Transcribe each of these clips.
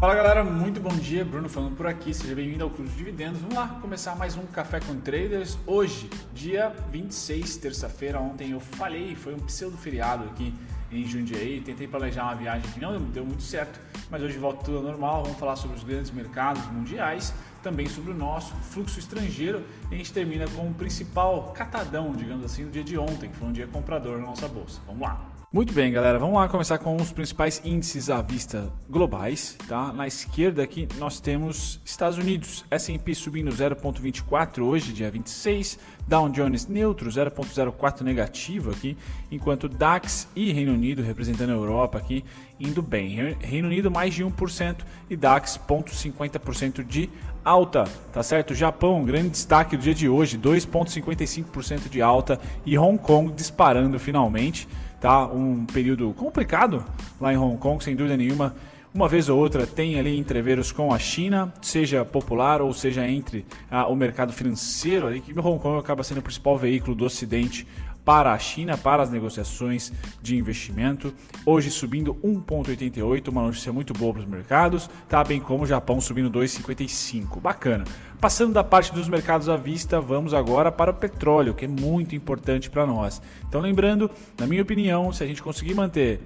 Fala galera, muito bom dia. Bruno falando por aqui. Seja bem-vindo ao Clube de Dividendos. Vamos lá começar mais um Café com Traders. Hoje, dia 26, terça-feira. Ontem eu falhei, foi um pseudo feriado aqui em Jundiaí. Tentei planejar uma viagem que não deu muito certo, mas hoje volta tudo ao normal. Vamos falar sobre os grandes mercados mundiais, também sobre o nosso fluxo estrangeiro. E a gente termina com o principal catadão, digamos assim, do dia de ontem, que foi um dia comprador na nossa bolsa. Vamos lá. Muito bem, galera. Vamos lá começar com os principais índices à vista globais, tá? Na esquerda aqui nós temos Estados Unidos, S&P subindo 0.24 hoje, dia 26, Dow Jones neutro 0.04 negativo aqui, enquanto DAX e Reino Unido representando a Europa aqui indo bem. Reino Unido mais de 1% e DAX 0.50% de alta, tá certo? Japão, grande destaque do dia de hoje, 2.55% de alta e Hong Kong disparando finalmente tá? Um período complicado lá em Hong Kong, sem dúvida nenhuma. Uma vez ou outra tem ali entreveros com a China, seja popular ou seja entre ah, o mercado financeiro, ali, que Hong Kong acaba sendo o principal veículo do Ocidente para a China, para as negociações de investimento. Hoje subindo 1,88, uma notícia muito boa para os mercados, tá? bem como o Japão subindo 2,55. Bacana. Passando da parte dos mercados à vista, vamos agora para o petróleo, que é muito importante para nós. Então, lembrando, na minha opinião, se a gente conseguir manter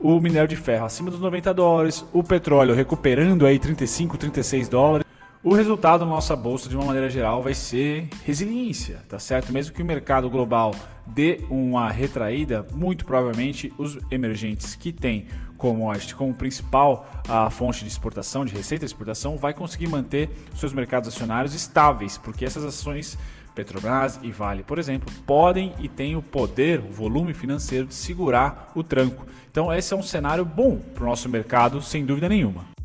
o minério de ferro acima dos 90 dólares, o petróleo recuperando aí 35, 36 dólares, o resultado na nossa bolsa, de uma maneira geral, vai ser resiliência, tá certo? Mesmo que o mercado global dê uma retraída, muito provavelmente os emergentes que têm commodity como principal a fonte de exportação, de receita de exportação, vai conseguir manter seus mercados acionários estáveis, porque essas ações Petrobras e Vale, por exemplo, podem e têm o poder, o volume financeiro de segurar o tranco. Então, esse é um cenário bom para o nosso mercado, sem dúvida nenhuma.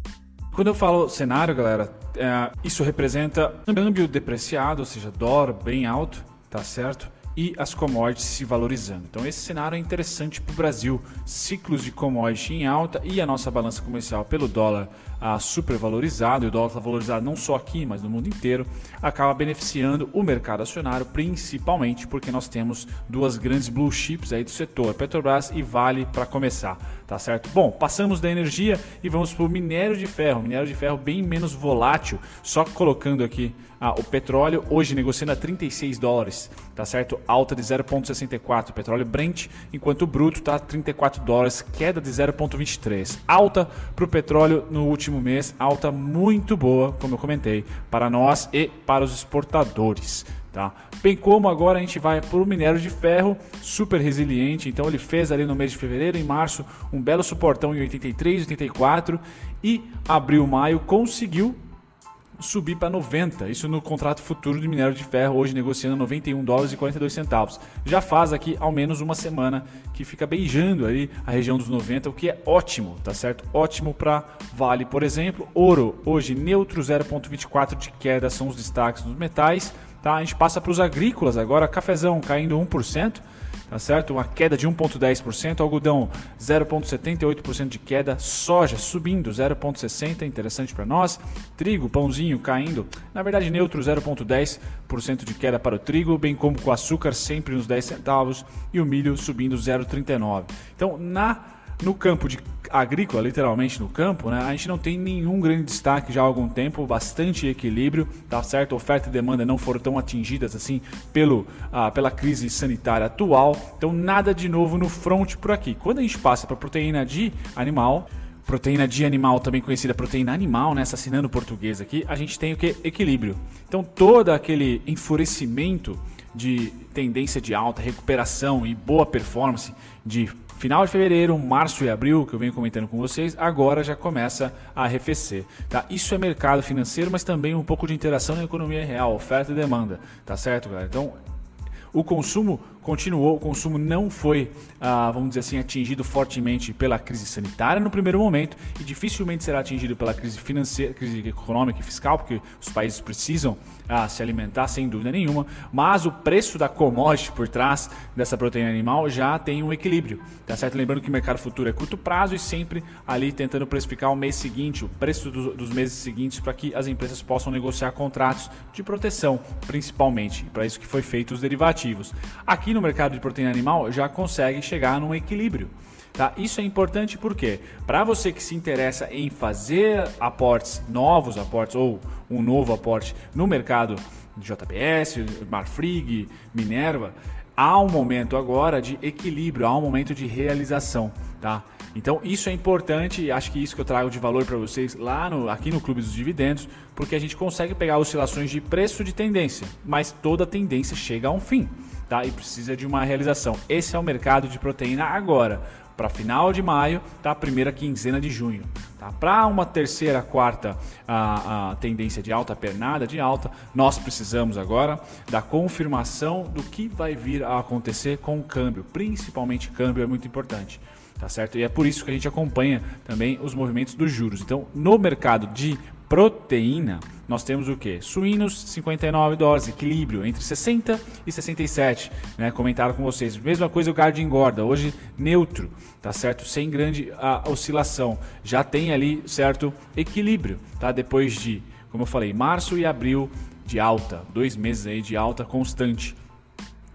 Quando eu falo cenário, galera, é, isso representa um câmbio depreciado, ou seja, dólar bem alto, tá certo? E as commodities se valorizando. Então, esse cenário é interessante para o Brasil. Ciclos de commodity em alta e a nossa balança comercial pelo dólar ah, supervalorizado, e o dólar está valorizado não só aqui, mas no mundo inteiro, acaba beneficiando o mercado acionário, principalmente porque nós temos duas grandes blue chips aí do setor, Petrobras e Vale, para começar. Tá certo? Bom, passamos da energia e vamos para o minério de ferro. Minério de ferro bem menos volátil, só colocando aqui ah, o petróleo, hoje negociando a 36 dólares, tá certo? Alta de 0,64. Petróleo Brent, enquanto o bruto está 34 dólares, queda de 0,23. Alta para o petróleo no último mês, alta muito boa, como eu comentei, para nós e para os exportadores. Tá? Bem como agora a gente vai para o minério de ferro, super resiliente. Então ele fez ali no mês de fevereiro, em março, um belo suportão em 83, 84 e abril, maio conseguiu subir para 90. Isso no contrato futuro de minério de ferro, hoje negociando 91 dólares e 42 centavos. Já faz aqui ao menos uma semana que fica beijando ali a região dos 90, o que é ótimo, tá certo? Ótimo para Vale, por exemplo. Ouro, hoje neutro, 0,24 de queda são os destaques dos metais. Tá? A gente passa para os agrícolas agora, cafezão caindo 1%, tá certo? Uma queda de 1,10%, algodão 0,78% de queda, soja subindo 0,60%, interessante para nós, trigo, pãozinho caindo, na verdade neutro 0,10% de queda para o trigo, bem como com açúcar sempre nos 10 centavos e o milho subindo 0,39%. Então, na no campo de agrícola, literalmente no campo, né, a gente não tem nenhum grande destaque já há algum tempo, bastante equilíbrio, tá certo? Oferta e demanda não foram tão atingidas assim pelo, ah, pela crise sanitária atual, então nada de novo no front por aqui. Quando a gente passa para proteína de animal, proteína de animal, também conhecida proteína animal, né, assassinando português aqui, a gente tem o que? Equilíbrio. Então todo aquele enfurecimento de tendência de alta, recuperação e boa performance de final de fevereiro, março e abril, que eu venho comentando com vocês, agora já começa a arrefecer. Tá? Isso é mercado financeiro, mas também um pouco de interação na economia real, oferta e demanda. Tá certo, galera? Então, o consumo continuou, o consumo não foi, ah, vamos dizer assim, atingido fortemente pela crise sanitária no primeiro momento e dificilmente será atingido pela crise financeira, crise econômica e fiscal, porque os países precisam ah, se alimentar sem dúvida nenhuma, mas o preço da commodity por trás dessa proteína animal já tem um equilíbrio, tá certo? Lembrando que o mercado futuro é curto prazo e sempre ali tentando precificar o mês seguinte, o preço do, dos meses seguintes para que as empresas possam negociar contratos de proteção, principalmente, para isso que foi feito os derivativos. Aqui no mercado de proteína animal já consegue chegar num equilíbrio. Tá? Isso é importante porque para você que se interessa em fazer aportes, novos aportes ou um novo aporte no mercado de JBS, Marfrig, Minerva, há um momento agora de equilíbrio, há um momento de realização, tá? Então isso é importante e acho que isso que eu trago de valor para vocês lá no, aqui no Clube dos Dividendos, porque a gente consegue pegar oscilações de preço de tendência, mas toda tendência chega a um fim, tá? E precisa de uma realização. Esse é o mercado de proteína agora para final de maio, tá? Primeira quinzena de junho. Tá? Para uma terceira, quarta a, a, tendência de alta, pernada de alta, nós precisamos agora da confirmação do que vai vir a acontecer com o câmbio, principalmente câmbio é muito importante. Tá certo? E é por isso que a gente acompanha também os movimentos dos juros. Então, no mercado de proteína, nós temos o que? Suínos, 59 dólares, equilíbrio entre 60 e 67, né? Comentaram com vocês. Mesma coisa o gado de engorda, hoje neutro, tá certo? Sem grande a, oscilação. Já tem ali certo equilíbrio, tá? Depois de, como eu falei, março e abril de alta, dois meses aí de alta constante.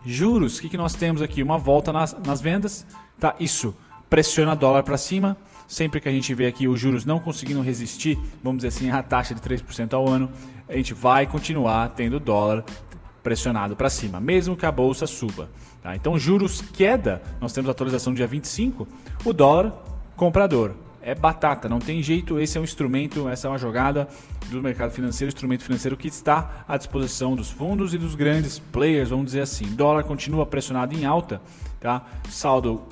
Juros, o que, que nós temos aqui? Uma volta nas, nas vendas, tá? Isso pressiona dólar para cima Sempre que a gente vê aqui os juros não conseguindo resistir, vamos dizer assim, a taxa de 3% ao ano, a gente vai continuar tendo dólar pressionado para cima, mesmo que a bolsa suba. Tá? Então, juros queda, nós temos atualização dia 25, o dólar comprador. É batata, não tem jeito. Esse é um instrumento, essa é uma jogada do mercado financeiro, instrumento financeiro que está à disposição dos fundos e dos grandes players, vamos dizer assim. Dólar continua pressionado em alta, tá? Saldo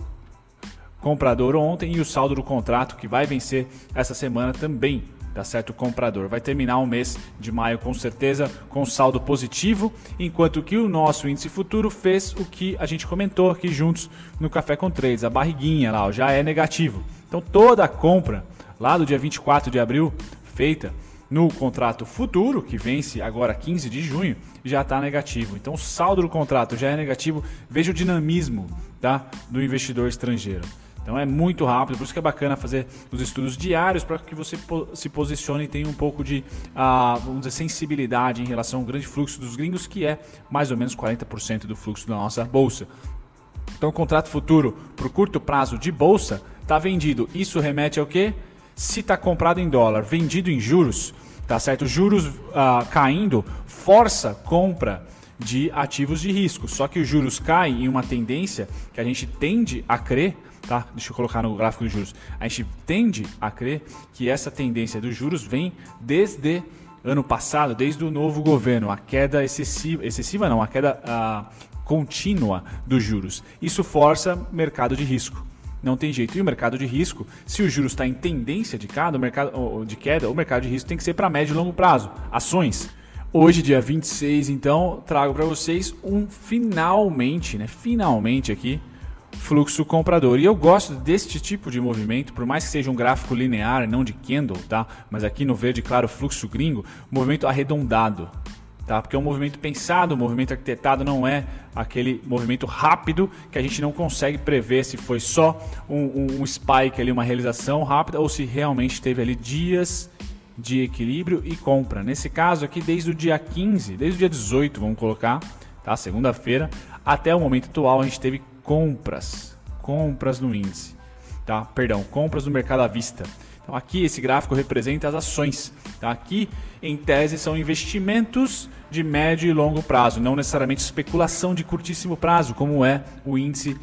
comprador ontem e o saldo do contrato que vai vencer essa semana também tá certo? O comprador vai terminar o mês de maio com certeza com saldo positivo, enquanto que o nosso índice futuro fez o que a gente comentou aqui juntos no Café com Trades, a barriguinha lá, ó, já é negativo. Então toda a compra lá do dia 24 de abril feita no contrato futuro, que vence agora 15 de junho, já está negativo. Então o saldo do contrato já é negativo. Veja o dinamismo tá, do investidor estrangeiro. Então é muito rápido, por isso que é bacana fazer os estudos diários para que você se posicione e tenha um pouco de, uh, vamos dizer, sensibilidade em relação ao grande fluxo dos gringos, que é mais ou menos 40% do fluxo da nossa bolsa. Então, contrato futuro para o curto prazo de bolsa está vendido. Isso remete ao quê? Se está comprado em dólar, vendido em juros, tá certo? Juros uh, caindo, força compra de ativos de risco. Só que os juros caem em uma tendência que a gente tende a crer tá? Deixa eu colocar no gráfico dos juros. A gente tende a crer que essa tendência dos juros vem desde ano passado, desde o novo governo, a queda excessiva, excessiva não, a queda contínua dos juros. Isso força mercado de risco. Não tem jeito. E o mercado de risco, se o juros está em tendência de mercado de queda, o mercado de risco tem que ser para médio e longo prazo. Ações. Hoje, dia 26, então, trago para vocês um finalmente, né? Finalmente aqui, fluxo comprador. E eu gosto deste tipo de movimento, por mais que seja um gráfico linear, não de candle, tá? Mas aqui no verde claro, fluxo gringo, movimento arredondado, tá? Porque é um movimento pensado, um movimento arquitetado, não é aquele movimento rápido que a gente não consegue prever se foi só um, um, um spike ali, uma realização rápida ou se realmente teve ali dias de equilíbrio e compra. Nesse caso aqui, desde o dia 15, desde o dia 18, vamos colocar, tá? Segunda-feira, até o momento atual, a gente teve compras, compras no índice, tá? Perdão, compras no mercado à vista. Então aqui esse gráfico representa as ações. Tá? Aqui, em tese, são investimentos de médio e longo prazo, não necessariamente especulação de curtíssimo prazo, como é o índice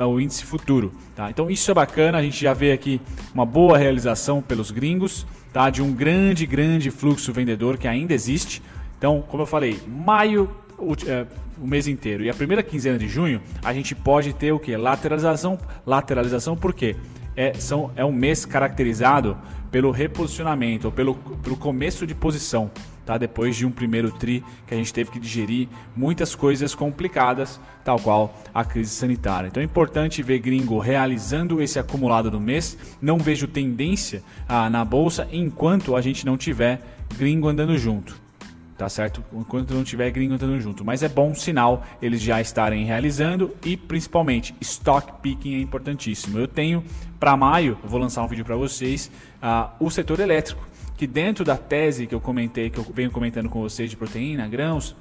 o índice futuro. Tá? Então isso é bacana, a gente já vê aqui uma boa realização pelos gringos, tá? de um grande, grande fluxo vendedor que ainda existe. Então, como eu falei, maio o, é, o mês inteiro. E a primeira quinzena de junho, a gente pode ter o que? Lateralização. Lateralização por quê? É, são, é um mês caracterizado pelo reposicionamento, ou pelo, pelo começo de posição. Tá? Depois de um primeiro tri que a gente teve que digerir muitas coisas complicadas, tal qual a crise sanitária. Então é importante ver gringo realizando esse acumulado do mês. Não vejo tendência ah, na bolsa enquanto a gente não tiver gringo andando junto tá certo? Enquanto não tiver gringo andando junto. Mas é bom sinal eles já estarem realizando e principalmente stock picking é importantíssimo. Eu tenho para maio, vou lançar um vídeo para vocês, uh, o setor elétrico, que dentro da tese que eu comentei, que eu venho comentando com vocês de proteína, grãos,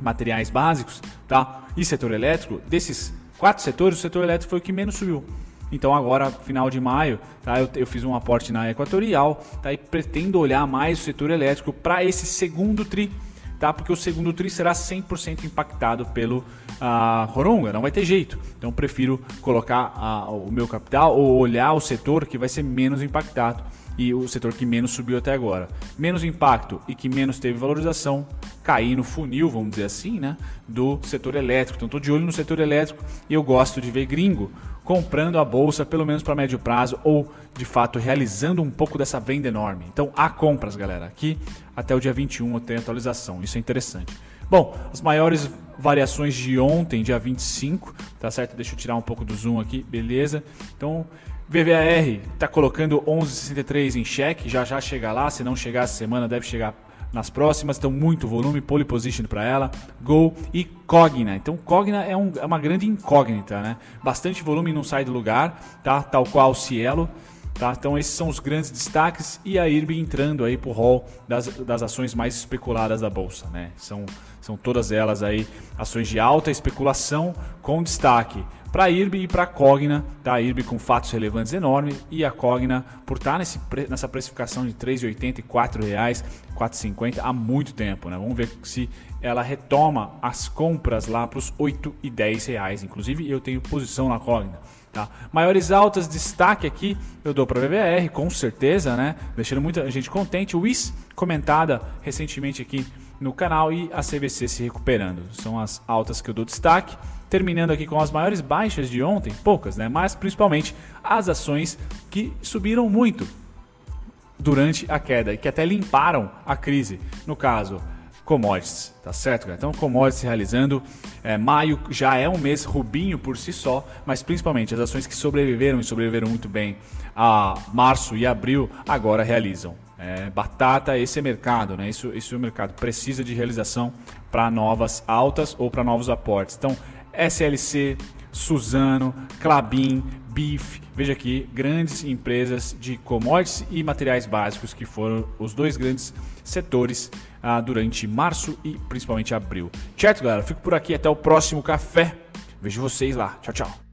materiais básicos, tá? E setor elétrico, desses quatro setores, o setor elétrico foi o que menos subiu. Então agora, final de maio, tá, eu, eu fiz um aporte na Equatorial tá, e pretendo olhar mais o setor elétrico para esse segundo tri tá? Porque o segundo tri será 100% impactado pelo uh, Horonga, não vai ter jeito. Então prefiro colocar o meu capital ou olhar o setor que vai ser menos impactado e o setor que menos subiu até agora. Menos impacto e que menos teve valorização, cair no funil, vamos dizer assim, né, do setor elétrico. Então estou de olho no setor elétrico e eu gosto de ver gringo comprando a bolsa, pelo menos para médio prazo, ou de fato realizando um pouco dessa venda enorme. Então há compras, galera. Aqui até o dia 21 tem atualização, isso é interessante. Bom, as maiores variações de ontem, dia 25, tá certo? Deixa eu tirar um pouco do zoom aqui, beleza? Então, VVAR está colocando 11,63 em cheque, já já chega lá, se não chegar essa semana deve chegar nas próximas, então muito volume, pole position para ela, Gol e Cogna. Então Cogna é, um, é, uma grande incógnita, né? Bastante volume não sai do lugar, tá? Tal qual o Cielo. Tá? Então esses são os grandes destaques e a IRB entrando aí pro hall das, das ações mais especuladas da bolsa, né? São, são todas elas aí ações de alta especulação com destaque para a IRB e para a Cogna, tá? a IRB com fatos relevantes enormes e a Cogna por estar tá nesse, nessa precificação de R$ 3,80 e R$ 4,50 há muito tempo. Né? Vamos ver se ela retoma as compras lá para os 8 e 10 reais. Inclusive eu tenho posição na Cogna. Tá? Maiores altas, destaque aqui, eu dou para a VBR, com certeza, né? Deixando muita gente contente. O comentada recentemente aqui no canal, e a CVC se recuperando. São as altas que eu dou destaque. Terminando aqui com as maiores baixas de ontem, poucas, né? Mas principalmente as ações que subiram muito durante a queda e que até limparam a crise. No caso, commodities, tá certo? Cara? Então, commodities realizando. É, maio já é um mês rubinho por si só, mas principalmente as ações que sobreviveram e sobreviveram muito bem a março e abril agora realizam. É, batata, esse é mercado, né? Isso, isso é o mercado. Precisa de realização para novas altas ou para novos aportes. Então, SLC, Suzano, Clabin, Beef, veja aqui, grandes empresas de commodities e materiais básicos que foram os dois grandes setores ah, durante março e principalmente abril. Certo, galera? Fico por aqui até o próximo café. Vejo vocês lá. Tchau, tchau.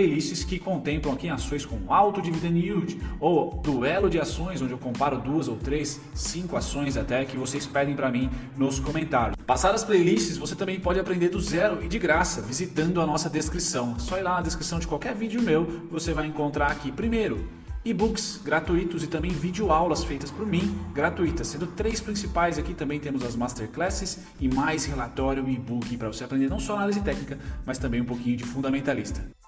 playlists que contemplam aqui ações com alto dividend yield ou duelo de ações, onde eu comparo duas ou três, cinco ações até que vocês pedem para mim nos comentários. Passadas as playlists, você também pode aprender do zero e de graça visitando a nossa descrição. Só ir lá na descrição de qualquer vídeo meu, você vai encontrar aqui primeiro e-books gratuitos e também videoaulas feitas por mim, gratuitas, sendo três principais aqui também temos as masterclasses e mais relatório e e-book para você aprender não só análise técnica, mas também um pouquinho de fundamentalista.